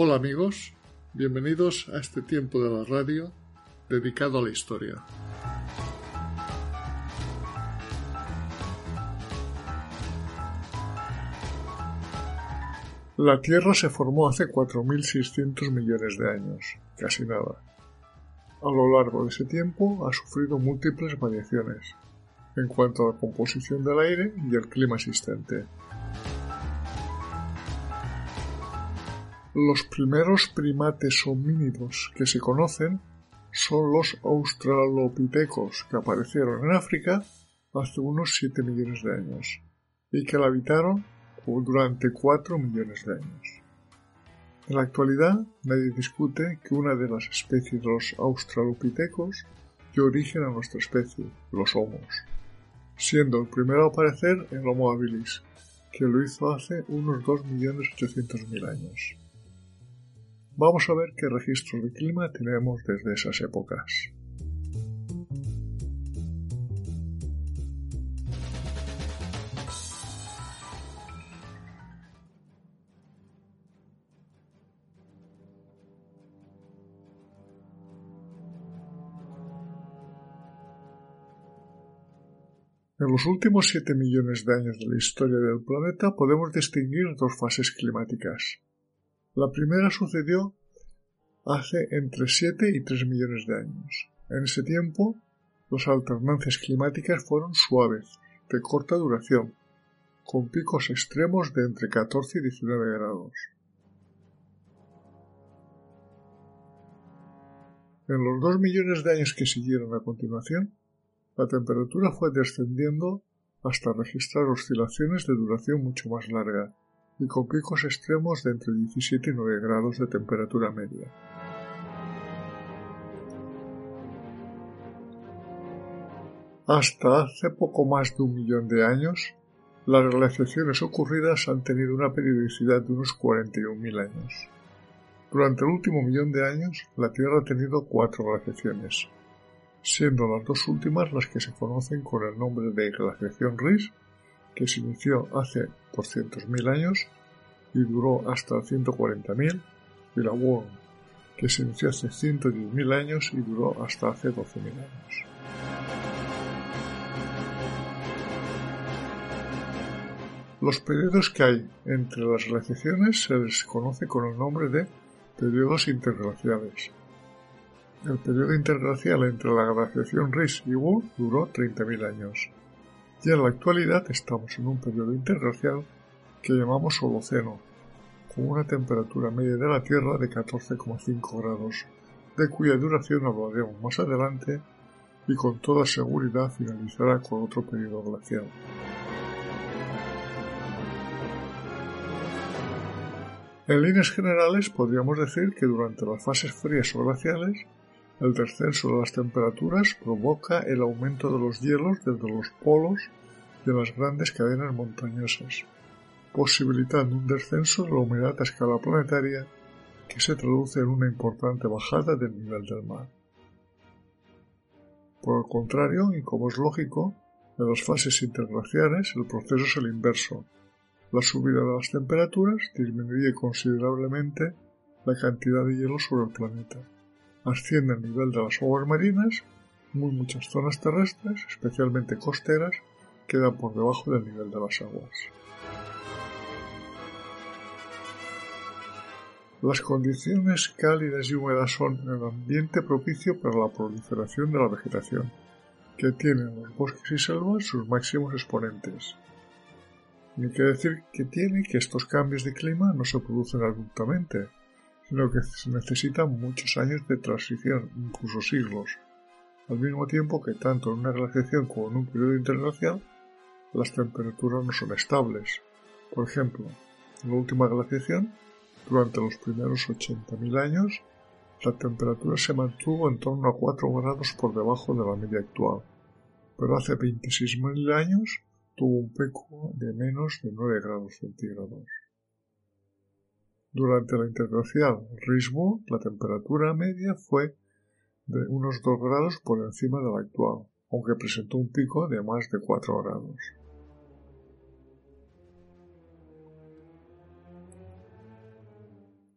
Hola amigos, bienvenidos a este tiempo de la radio dedicado a la historia. La Tierra se formó hace 4.600 millones de años, casi nada. A lo largo de ese tiempo ha sufrido múltiples variaciones en cuanto a la composición del aire y el clima existente. Los primeros primates homínidos que se conocen son los australopitecos que aparecieron en África hace unos 7 millones de años y que la habitaron durante 4 millones de años. En la actualidad nadie discute que una de las especies de los australopitecos dio origen a nuestra especie, los homos, siendo el primero a aparecer el Homo habilis, que lo hizo hace unos 2.800.000 años. Vamos a ver qué registros de clima tenemos desde esas épocas. En los últimos 7 millones de años de la historia del planeta podemos distinguir dos fases climáticas. La primera sucedió hace entre 7 y 3 millones de años. En ese tiempo, las alternancias climáticas fueron suaves, de corta duración, con picos extremos de entre 14 y 19 grados. En los 2 millones de años que siguieron a continuación, la temperatura fue descendiendo hasta registrar oscilaciones de duración mucho más larga, y con picos extremos de entre 17 y 9 grados de temperatura media. Hasta hace poco más de un millón de años, las glaciaciones ocurridas han tenido una periodicidad de unos 41.000 años. Durante el último millón de años, la Tierra ha tenido cuatro glaciaciones, siendo las dos últimas las que se conocen con el nombre de glaciación Rhys que se inició hace 200.000 años y duró hasta 140.000, y la Worm, que se inició hace 110.000 años y duró hasta hace 12.000 años. Los periodos que hay entre las glaciaciones se les conoce con el nombre de periodos interglaciales. El periodo interglacial entre la glaciación Rhys y Wool duró 30.000 años y en la actualidad estamos en un periodo interglacial que llamamos Holoceno, con una temperatura media de la Tierra de 14,5 grados, de cuya duración hablaremos más adelante y con toda seguridad finalizará con otro periodo glacial. En líneas generales podríamos decir que durante las fases frías o glaciales el descenso de las temperaturas provoca el aumento de los hielos desde los polos de las grandes cadenas montañosas, posibilitando un descenso de la humedad a escala planetaria que se traduce en una importante bajada del nivel del mar. Por el contrario, y como es lógico, en las fases interglaciares el proceso es el inverso. La subida de las temperaturas disminuye considerablemente la cantidad de hielo sobre el planeta asciende el nivel de las aguas marinas, muy muchas zonas terrestres, especialmente costeras, quedan por debajo del nivel de las aguas. Las condiciones cálidas y húmedas son el ambiente propicio para la proliferación de la vegetación, que tienen los bosques y selvas sus máximos exponentes. Ni que decir que tiene que estos cambios de clima no se producen abruptamente, sino que se necesitan muchos años de transición, incluso siglos, al mismo tiempo que tanto en una glaciación como en un periodo interglacial las temperaturas no son estables. Por ejemplo, en la última glaciación, durante los primeros 80.000 años, la temperatura se mantuvo en torno a 4 grados por debajo de la media actual, pero hace 26.000 años tuvo un pico de menos de 9 grados centígrados. Durante la interglacial Risbo, la temperatura media fue de unos 2 grados por encima de la actual, aunque presentó un pico de más de 4 grados.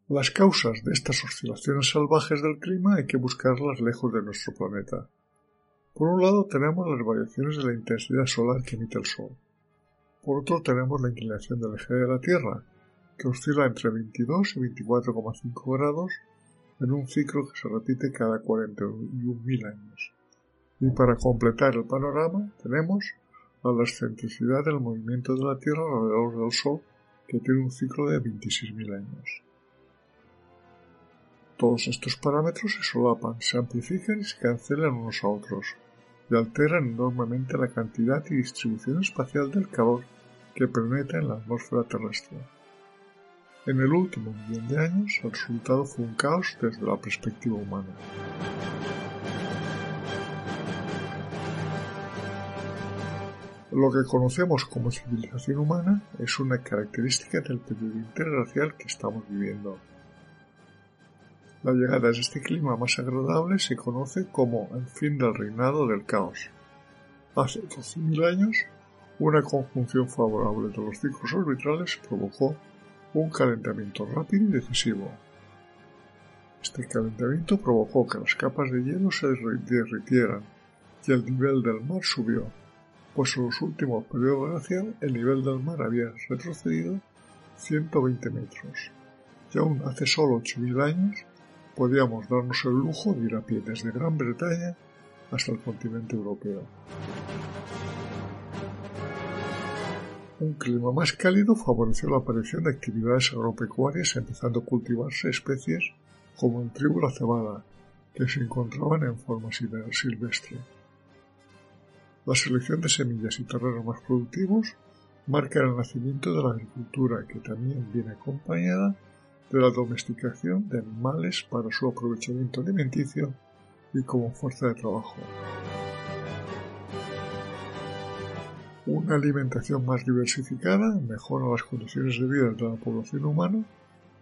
Las causas de estas oscilaciones salvajes del clima hay que buscarlas lejos de nuestro planeta. Por un lado tenemos las variaciones de la intensidad solar que emite el Sol. Por otro tenemos la inclinación del eje de la Tierra, que oscila entre 22 y 24,5 grados en un ciclo que se repite cada 41.000 años. Y para completar el panorama tenemos la excentricidad del movimiento de la Tierra alrededor del Sol, que tiene un ciclo de 26.000 años. Todos estos parámetros se solapan, se amplifican y se cancelan unos a otros, y alteran enormemente la cantidad y distribución espacial del calor que penetra en la atmósfera terrestre. En el último millón de años, el resultado fue un caos desde la perspectiva humana. Lo que conocemos como civilización humana es una característica del periodo interglacial que estamos viviendo. La llegada de este clima más agradable se conoce como el fin del reinado del caos. Hace 12.000 años, una conjunción favorable de los ciclos orbitales provocó un calentamiento rápido y decisivo. Este calentamiento provocó que las capas de hielo se derritieran y el nivel del mar subió, pues en los últimos periodos glacial el nivel del mar había retrocedido 120 metros, y aún hace solo 8.000 años podíamos darnos el lujo de ir a pie desde Gran Bretaña hasta el continente europeo. Un clima más cálido favoreció la aparición de actividades agropecuarias empezando a cultivarse especies como el trigo y la cebada, que se encontraban en forma silvestre. La selección de semillas y terrenos más productivos marca el nacimiento de la agricultura, que también viene acompañada de la domesticación de animales para su aprovechamiento alimenticio y como fuerza de trabajo. Una alimentación más diversificada mejora las condiciones de vida de la población humana,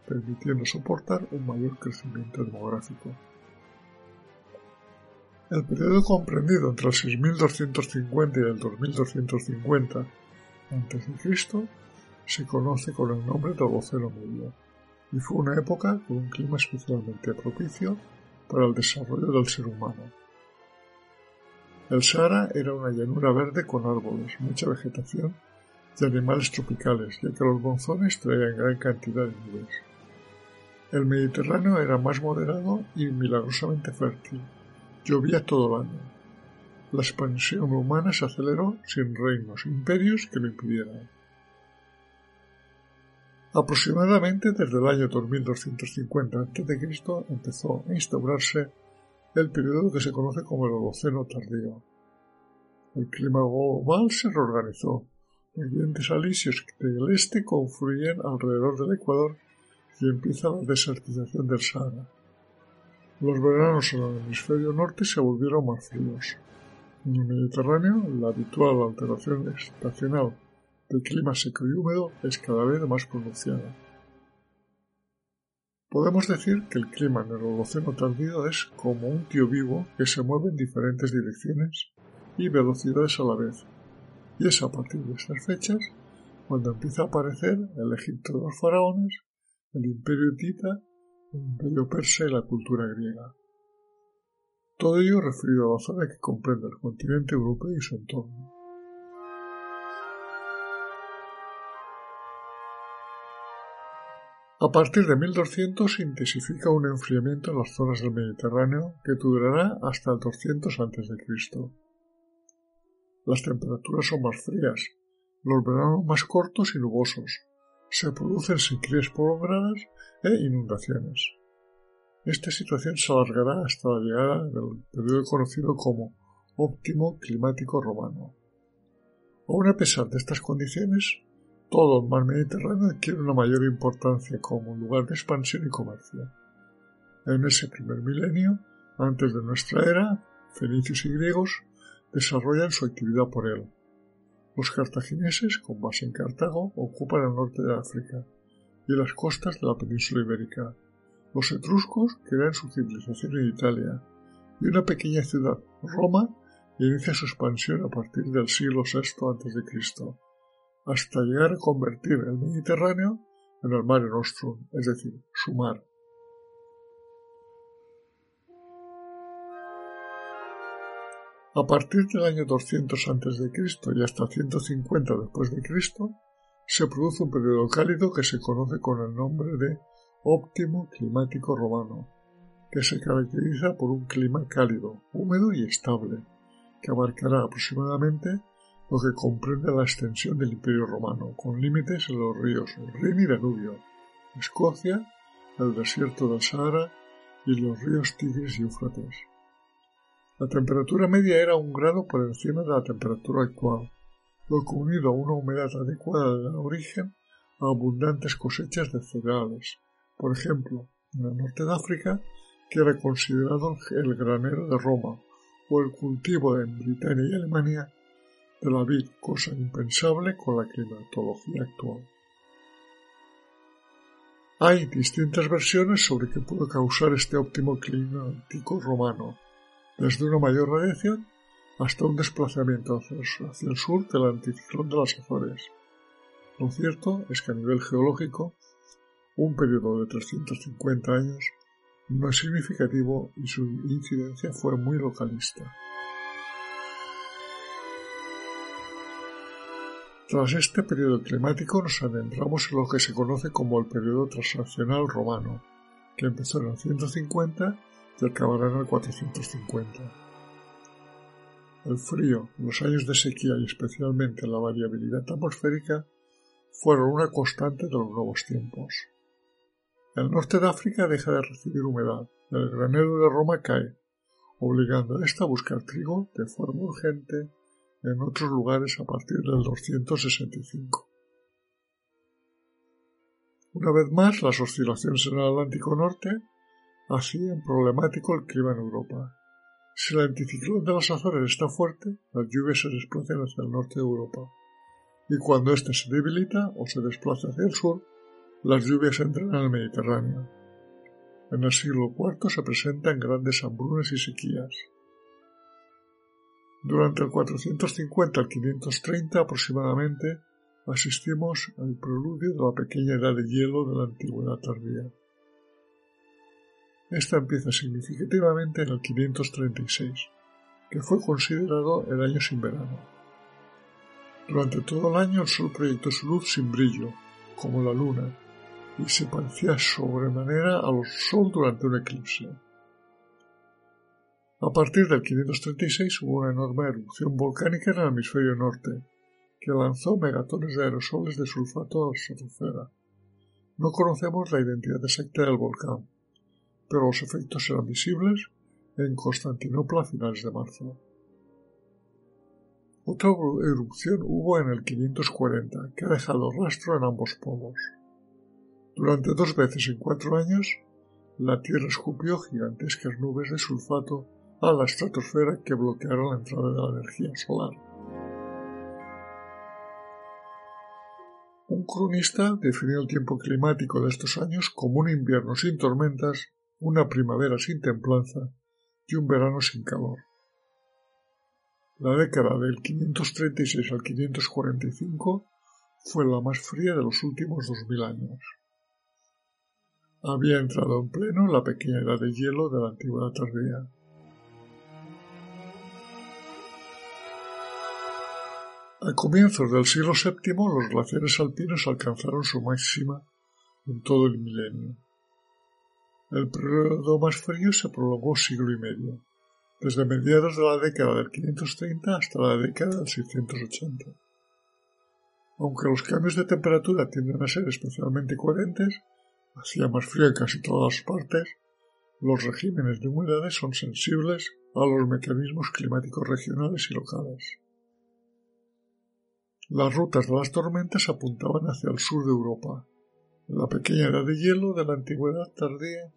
permitiendo soportar un mayor crecimiento demográfico. El periodo comprendido entre el 6250 y el 2250 a.C. se conoce con el nombre de Holoceno Medio y fue una época con un clima especialmente propicio para el desarrollo del ser humano. El Sahara era una llanura verde con árboles, mucha vegetación y animales tropicales, ya que los monzones traían gran cantidad de nubes. El Mediterráneo era más moderado y milagrosamente fértil. Llovía todo el año. La expansión humana se aceleró sin reinos, imperios que lo impidieran. Aproximadamente desde el año 2250 a.C. empezó a instaurarse el periodo que se conoce como el Holoceno tardío. El clima global se reorganizó. Los vientos alisios del este confluyen alrededor del Ecuador y empieza la desertización del Sahara. Los veranos en el hemisferio norte se volvieron más fríos. En el Mediterráneo, la habitual alteración estacional el clima seco y húmedo es cada vez más pronunciada. Podemos decir que el clima en el Holoceno tardío es como un tío vivo que se mueve en diferentes direcciones y velocidades a la vez, y es a partir de estas fechas cuando empieza a aparecer el Egipto de los faraones, el imperio hitita, el imperio persa y la cultura griega. Todo ello referido a la zona que comprende el continente europeo y su entorno. A partir de 1200 se intensifica un enfriamiento en las zonas del Mediterráneo que durará hasta el 200 a.C. Las temperaturas son más frías, los veranos más cortos y nubosos, se producen sequías prolongadas e inundaciones. Esta situación se alargará hasta la llegada del periodo conocido como óptimo climático romano. Aún a pesar de estas condiciones, todo el mar Mediterráneo adquiere una mayor importancia como lugar de expansión y comercio. En ese primer milenio, antes de nuestra era, fenicios y griegos desarrollan su actividad por él. Los cartagineses, con base en Cartago, ocupan el norte de África y las costas de la península ibérica. Los etruscos crean su civilización en Italia y una pequeña ciudad, Roma, inicia su expansión a partir del siglo VI a.C hasta llegar a convertir el Mediterráneo en el Mare Nostrum, es decir, su mar. A partir del año 200 a.C. y hasta 150 después de Cristo, se produce un periodo cálido que se conoce con el nombre de óptimo climático romano, que se caracteriza por un clima cálido, húmedo y estable, que abarcará aproximadamente lo que comprende la extensión del Imperio Romano, con límites en los ríos Rin y Danubio, Escocia, el desierto del Sahara y los ríos Tigris y Éufrates. La temperatura media era un grado por encima de la temperatura actual, lo que unido a una humedad adecuada de origen a abundantes cosechas de cereales, por ejemplo, en el norte de África, que era considerado el granero de Roma, o el cultivo en Britania y Alemania de la vid, cosa impensable con la climatología actual. Hay distintas versiones sobre qué pudo causar este óptimo climático romano, desde una mayor radiación hasta un desplazamiento hacia el sur del anticiclón de las Azores. Lo cierto es que a nivel geológico, un periodo de 350 años no es significativo y su incidencia fue muy localista. Tras este periodo climático nos adentramos en lo que se conoce como el periodo transaccional romano, que empezó en el 150 y acabará en el 450. El frío, los años de sequía y especialmente la variabilidad atmosférica fueron una constante de los nuevos tiempos. El norte de África deja de recibir humedad, el granero de Roma cae, obligando a esta a buscar trigo de forma urgente en otros lugares a partir del 265. Una vez más, las oscilaciones en el Atlántico Norte hacían problemático el clima en Europa. Si el anticiclón de las Azores está fuerte, las lluvias se desplazan hacia el norte de Europa. Y cuando éste se debilita o se desplaza hacia el sur, las lluvias entran al Mediterráneo. En el siglo IV se presentan grandes hambrunas y sequías. Durante el 450 al 530 aproximadamente asistimos al preludio de la pequeña edad de hielo de la antigüedad tardía. Esta empieza significativamente en el 536, que fue considerado el año sin verano. Durante todo el año el sol proyectó su luz sin brillo, como la luna, y se parecía sobremanera al sol durante un eclipse. A partir del 536 hubo una enorme erupción volcánica en el hemisferio norte, que lanzó megatones de aerosoles de sulfato a la estratosfera. No conocemos la identidad exacta del volcán, pero los efectos eran visibles en Constantinopla a finales de marzo. Otra erupción hubo en el 540, que ha dejado rastro en ambos polos. Durante dos veces en cuatro años, la Tierra escupió gigantescas nubes de sulfato a la estratosfera que bloquearon la entrada de la energía solar. Un cronista definió el tiempo climático de estos años como un invierno sin tormentas, una primavera sin templanza y un verano sin calor. La década del 536 al 545 fue la más fría de los últimos dos mil años. Había entrado en pleno la pequeña edad de hielo de la antigüedad tardía. A comienzos del siglo VII los glaciares alpinos alcanzaron su máxima en todo el milenio. El periodo más frío se prolongó siglo y medio, desde mediados de la década del 530 hasta la década del 680. Aunque los cambios de temperatura tienden a ser especialmente coherentes, hacía más frío en casi todas partes, los regímenes de humedades son sensibles a los mecanismos climáticos regionales y locales. Las rutas de las tormentas apuntaban hacia el sur de Europa. En la pequeña edad de hielo de la antigüedad tardía,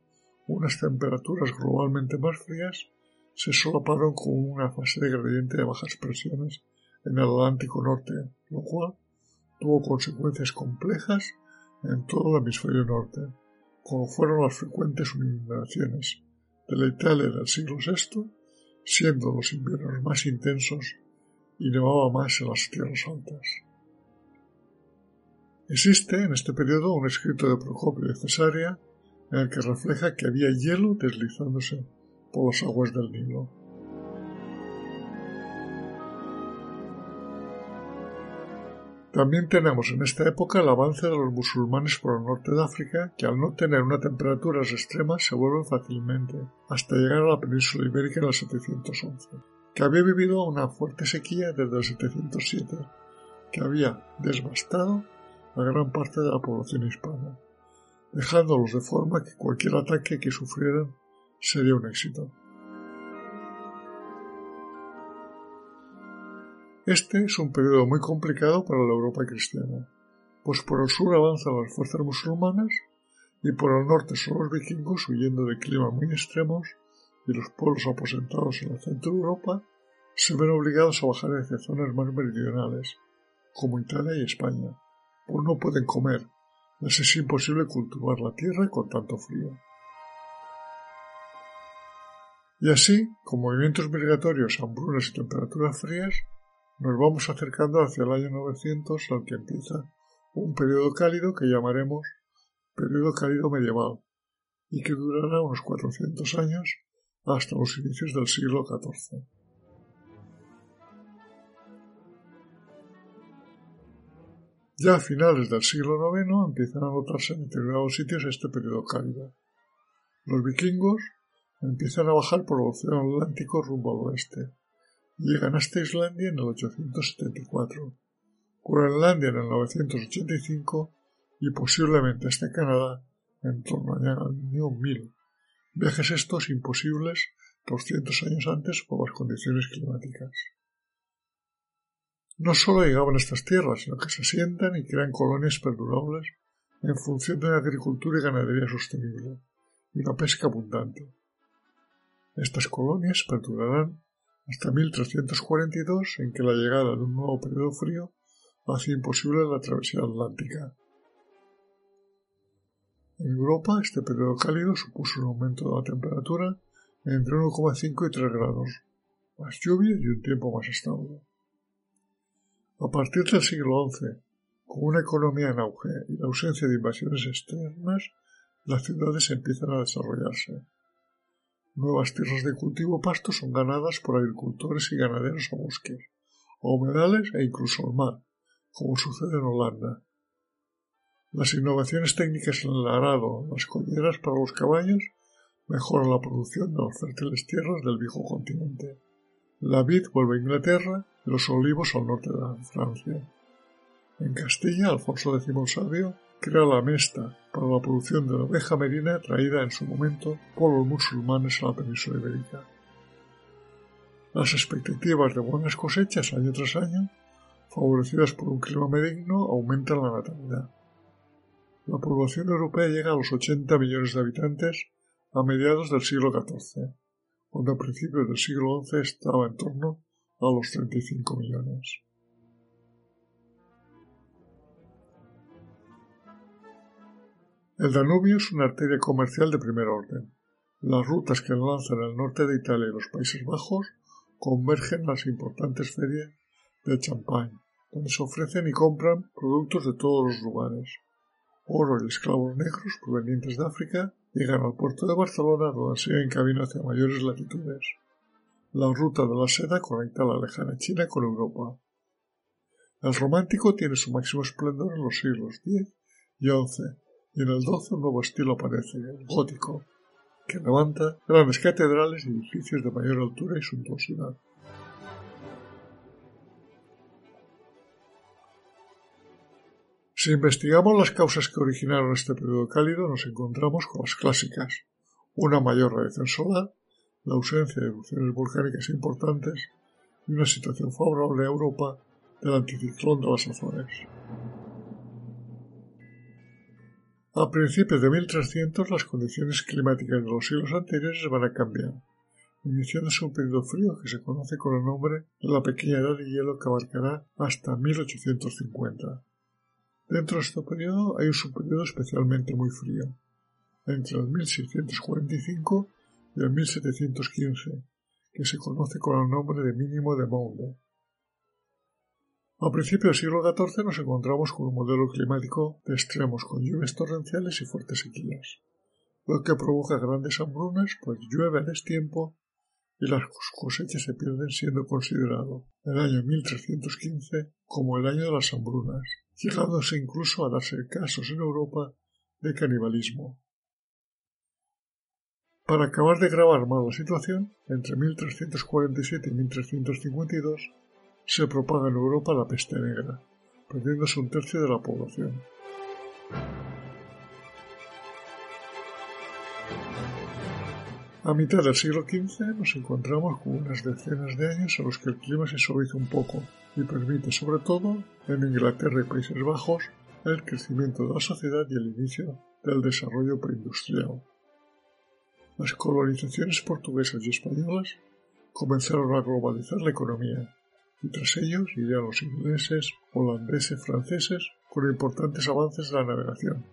unas temperaturas globalmente más frías se solaparon con una fase de gradiente de bajas presiones en el Atlántico Norte, lo cual tuvo consecuencias complejas en todo el hemisferio norte, como fueron las frecuentes inundaciones de la Italia del siglo VI, siendo los inviernos más intensos y nevaba más en las tierras altas. Existe en este periodo un escrito de Procopio de Cesarea en el que refleja que había hielo deslizándose por las aguas del Nilo. También tenemos en esta época el avance de los musulmanes por el norte de África, que al no tener una temperatura extrema se vuelven fácilmente, hasta llegar a la península ibérica en el 711, que había vivido una fuerte sequía desde el 707, que había devastado a gran parte de la población hispana, dejándolos de forma que cualquier ataque que sufrieran sería un éxito. Este es un periodo muy complicado para la Europa cristiana, pues por el sur avanzan las fuerzas musulmanas y por el norte son los vikingos huyendo de climas muy extremos y los pueblos aposentados en el centro de Europa se ven obligados a bajar hacia zonas más meridionales, como Italia y España, pues no pueden comer, les es imposible cultivar la tierra con tanto frío. Y así, con movimientos migratorios, hambrunas y temperaturas frías, nos vamos acercando hacia el año 900 al que empieza un periodo cálido que llamaremos periodo cálido medieval y que durará unos 400 años hasta los inicios del siglo XIV. Ya a finales del siglo IX empiezan a notarse en determinados sitios este periodo cálido. Los vikingos empiezan a bajar por el Océano Atlántico rumbo al oeste. Llegan hasta Islandia en el 874, Groenlandia en el 985 y posiblemente hasta Canadá en torno al año 1000. Viajes estos imposibles 200 años antes por las condiciones climáticas. No solo llegaban a estas tierras, sino que se asientan y crean colonias perdurables en función de la agricultura y ganadería sostenible y la pesca abundante. Estas colonias perdurarán hasta 1342, en que la llegada de un nuevo periodo frío hace imposible la travesía atlántica. En Europa, este periodo cálido supuso un aumento de la temperatura entre 1,5 y 3 grados, más lluvia y un tiempo más estable. A partir del siglo XI, con una economía en auge y la ausencia de invasiones externas, las ciudades empiezan a desarrollarse. Nuevas tierras de cultivo pasto son ganadas por agricultores y ganaderos a bosques, a humedales e incluso al mar, como sucede en Holanda. Las innovaciones técnicas en el arado, las colleras para los caballos, mejoran la producción de las fértiles tierras del viejo continente. La vid vuelve a Inglaterra y los olivos al norte de Francia. En Castilla, Alfonso X el Sabio crea la mesta para la producción de la oveja merina traída en su momento por los musulmanes a la península ibérica. Las expectativas de buenas cosechas año tras año, favorecidas por un clima benigno, aumentan la natalidad. La población europea llega a los 80 millones de habitantes a mediados del siglo XIV cuando a principios del siglo XI estaba en torno a los 35 millones. El Danubio es una arteria comercial de primer orden. Las rutas que enlazan el norte de Italia y los Países Bajos convergen en las importantes ferias de Champagne, donde se ofrecen y compran productos de todos los lugares. Oro y esclavos negros provenientes de África Llegan al puerto de Barcelona donde se camino hacia mayores latitudes. La ruta de la seda conecta la lejana China con Europa. El romántico tiene su máximo esplendor en los siglos X y XI, y en el XII un nuevo estilo aparece, el gótico, que levanta grandes catedrales y edificios de mayor altura y suntuosidad. Si investigamos las causas que originaron este periodo cálido, nos encontramos con las clásicas. Una mayor radiación solar, la ausencia de erupciones volcánicas importantes y una situación favorable a Europa del anticiclón de las Azores. A principios de 1300 las condiciones climáticas de los siglos anteriores van a cambiar, iniciándose un periodo frío que se conoce con el nombre de la pequeña edad de hielo que abarcará hasta 1850. Dentro de este periodo hay un subperiodo especialmente muy frío, entre el 1645 y el 1715, que se conoce con el nombre de mínimo de Monde. A principios del siglo XIV nos encontramos con un modelo climático de extremos con lluvias torrenciales y fuertes sequías, lo que provoca grandes hambrunas, pues llueve a destiempo y las cosechas se pierden siendo considerado el año 1315 como el año de las hambrunas, llegándose incluso a darse casos en Europa de canibalismo. Para acabar de grabar más la situación, entre 1347 y 1352 se propaga en Europa la peste negra, perdiéndose un tercio de la población. A mitad del siglo XV nos encontramos con unas decenas de años en los que el clima se suaviza un poco y permite sobre todo en Inglaterra y Países Bajos el crecimiento de la sociedad y el inicio del desarrollo preindustrial. Las colonizaciones portuguesas y españolas comenzaron a globalizar la economía y tras ellos irían los ingleses, holandeses, franceses con importantes avances de la navegación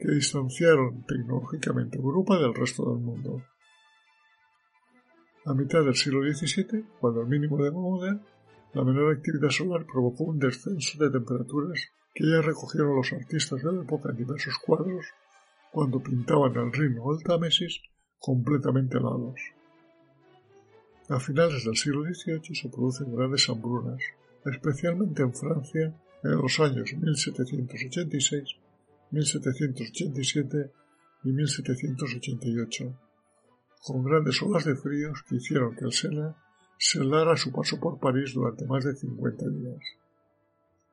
que distanciaron tecnológicamente Europa del resto del mundo. A mitad del siglo XVII, cuando el mínimo de moda, la menor actividad solar provocó un descenso de temperaturas que ya recogieron los artistas de la época en diversos cuadros cuando pintaban el Rin o Támesis completamente helados. A finales del siglo XVIII se producen grandes hambrunas, especialmente en Francia en los años 1786, 1787 y 1788 con grandes olas de fríos que hicieron que el Sena se helara su paso por París durante más de 50 días.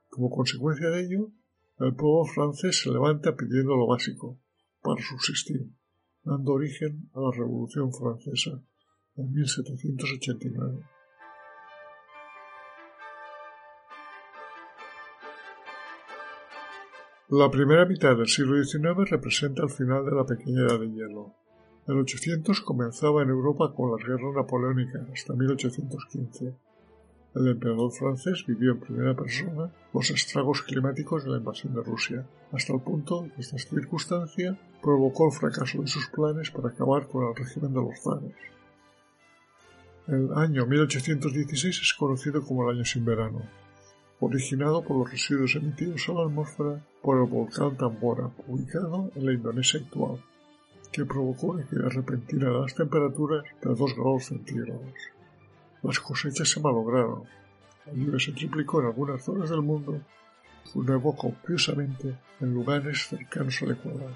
Como consecuencia de ello, el pueblo francés se levanta pidiendo lo básico para subsistir, dando origen a la Revolución Francesa en 1789. La primera mitad del siglo XIX representa el final de la pequeña edad de hielo, el 800 comenzaba en Europa con las guerras napoleónicas hasta 1815. El emperador francés vivió en primera persona los estragos climáticos de la invasión de Rusia, hasta el punto que esta circunstancia provocó el fracaso de sus planes para acabar con el régimen de los zares. El año 1816 es conocido como el año sin verano, originado por los residuos emitidos a la atmósfera por el volcán Tambora, ubicado en la Indonesia actual que provocó caída repentina de las temperaturas de 2 grados centígrados. Las cosechas se malograron, la lluvia se triplicó en algunas zonas del mundo y nevó copiosamente en lugares cercanos al Ecuador.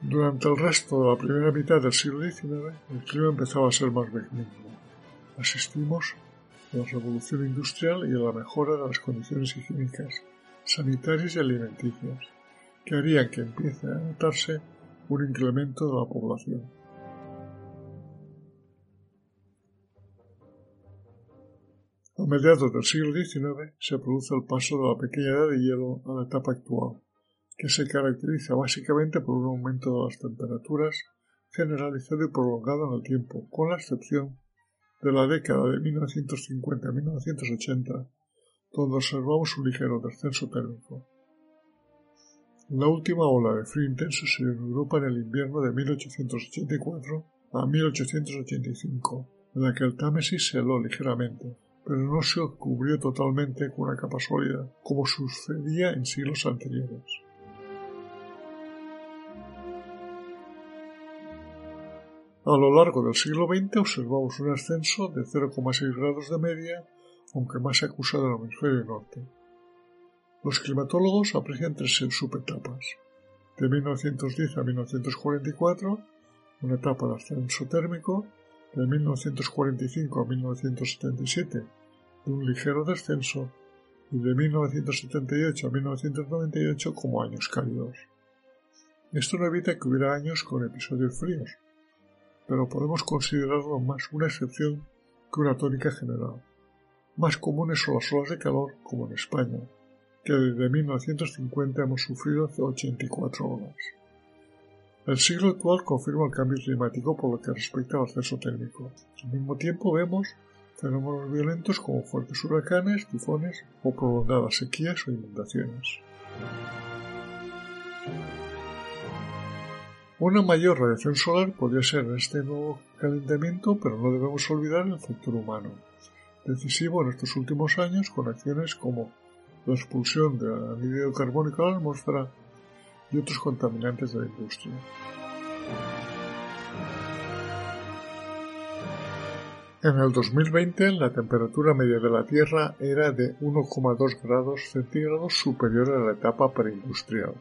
Durante el resto de la primera mitad del siglo XIX, el clima empezaba a ser más benigno. Asistimos a la revolución industrial y a la mejora de las condiciones higiénicas, sanitarias y alimenticias que harían que empiece a notarse un incremento de la población. A mediados del siglo XIX se produce el paso de la pequeña edad de hielo a la etapa actual, que se caracteriza básicamente por un aumento de las temperaturas generalizado y prolongado en el tiempo, con la excepción de la década de 1950 1980, donde observamos un ligero descenso térmico. La última ola de frío intenso se dio en Europa en el invierno de 1884 a 1885, en la que el Támesis se heló ligeramente, pero no se cubrió totalmente con una capa sólida, como sucedía en siglos anteriores. A lo largo del siglo XX observamos un ascenso de 0,6 grados de media, aunque más acusado en el hemisferio norte. Los climatólogos aprecian tres subetapas. De 1910 a 1944, una etapa de ascenso térmico, de 1945 a 1977, de un ligero descenso, y de 1978 a 1998 como años cálidos. Esto no evita que hubiera años con episodios fríos, pero podemos considerarlo más una excepción que una tónica general. Más comunes son las olas de calor, como en España, que desde 1950 hemos sufrido hace 84 horas. El siglo actual confirma el cambio climático por lo que respecta al acceso térmico. Al mismo tiempo vemos fenómenos violentos como fuertes huracanes, tifones o prolongadas sequías o inundaciones. Una mayor radiación solar podría ser este nuevo calentamiento, pero no debemos olvidar el factor humano, decisivo en estos últimos años con acciones como la expulsión de anhídrido carbónico a la atmósfera y otros contaminantes de la industria. En el 2020 la temperatura media de la Tierra era de 1,2 grados centígrados superior a la etapa preindustrial,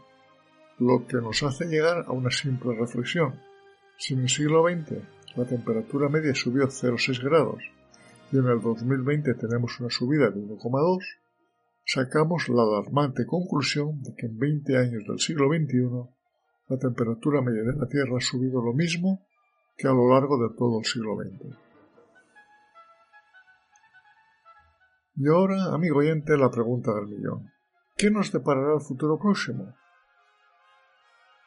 lo que nos hace llegar a una simple reflexión. Si en el siglo XX la temperatura media subió 0,6 grados y en el 2020 tenemos una subida de 1,2, sacamos la alarmante conclusión de que en 20 años del siglo XXI la temperatura media de la Tierra ha subido lo mismo que a lo largo de todo el siglo XX. Y ahora, amigo oyente, la pregunta del millón. ¿Qué nos deparará el futuro próximo?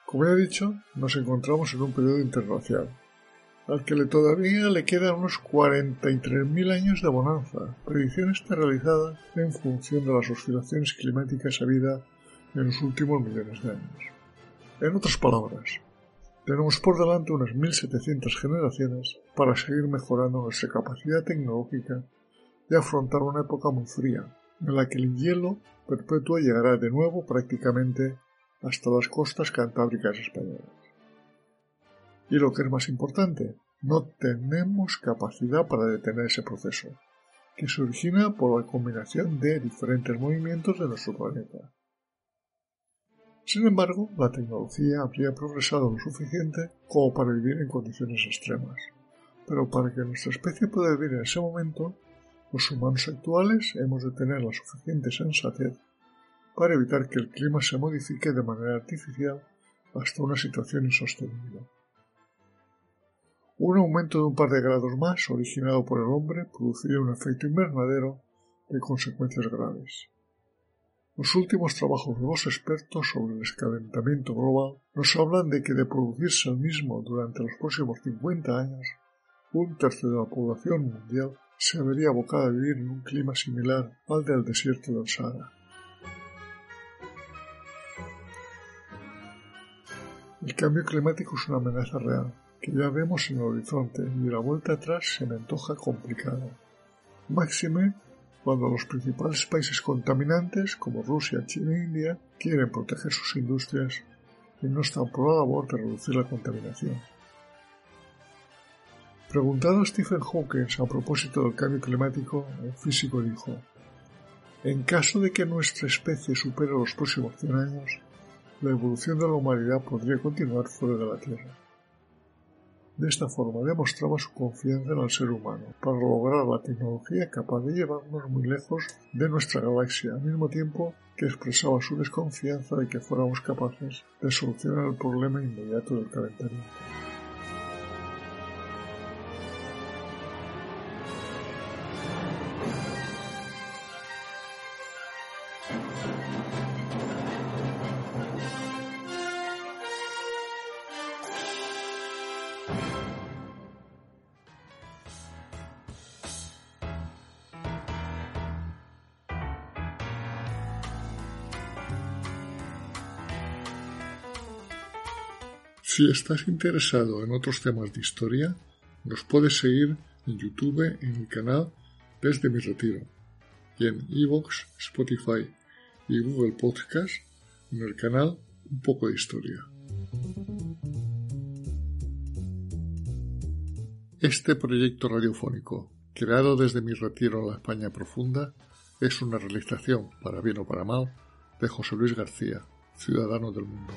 Como ya he dicho, nos encontramos en un periodo interglacial, al que le todavía le quedan unos 43.000 años de bonanza. Predicción está realizada en función de las oscilaciones climáticas habidas en los últimos millones de años. En otras palabras, tenemos por delante unas 1.700 generaciones para seguir mejorando nuestra capacidad tecnológica y afrontar una época muy fría, en la que el hielo perpetuo llegará de nuevo prácticamente hasta las costas cantábricas españolas. Y lo que es más importante, no tenemos capacidad para detener ese proceso, que se origina por la combinación de diferentes movimientos de nuestro planeta. Sin embargo, la tecnología habría progresado lo suficiente como para vivir en condiciones extremas. Pero para que nuestra especie pueda vivir en ese momento, los humanos actuales hemos de tener la suficiente sensatez para evitar que el clima se modifique de manera artificial hasta una situación insostenible. Un aumento de un par de grados más originado por el hombre produciría un efecto invernadero de consecuencias graves. Los últimos trabajos de los expertos sobre el escalentamiento global nos hablan de que de producirse el mismo durante los próximos 50 años, un tercio de la población mundial se vería abocada a vivir en un clima similar al del desierto del Sahara. El cambio climático es una amenaza real, que ya vemos en el horizonte y la vuelta atrás se me antoja complicada. Máxime cuando los principales países contaminantes como Rusia, China e India quieren proteger sus industrias y no están por la labor de reducir la contaminación. Preguntado a Stephen Hawking a propósito del cambio climático, el físico dijo, en caso de que nuestra especie supere los próximos 100 años, la evolución de la humanidad podría continuar fuera de la Tierra. De esta forma demostraba su confianza en el ser humano para lograr la tecnología capaz de llevarnos muy lejos de nuestra galaxia, al mismo tiempo que expresaba su desconfianza de que fuéramos capaces de solucionar el problema inmediato del calentamiento. Si estás interesado en otros temas de historia, nos puedes seguir en YouTube en mi canal Desde mi retiro y en Evox, Spotify y Google Podcast en el canal Un poco de historia. Este proyecto radiofónico, creado desde mi retiro en la España profunda, es una realización, para bien o para mal, de José Luis García, ciudadano del mundo.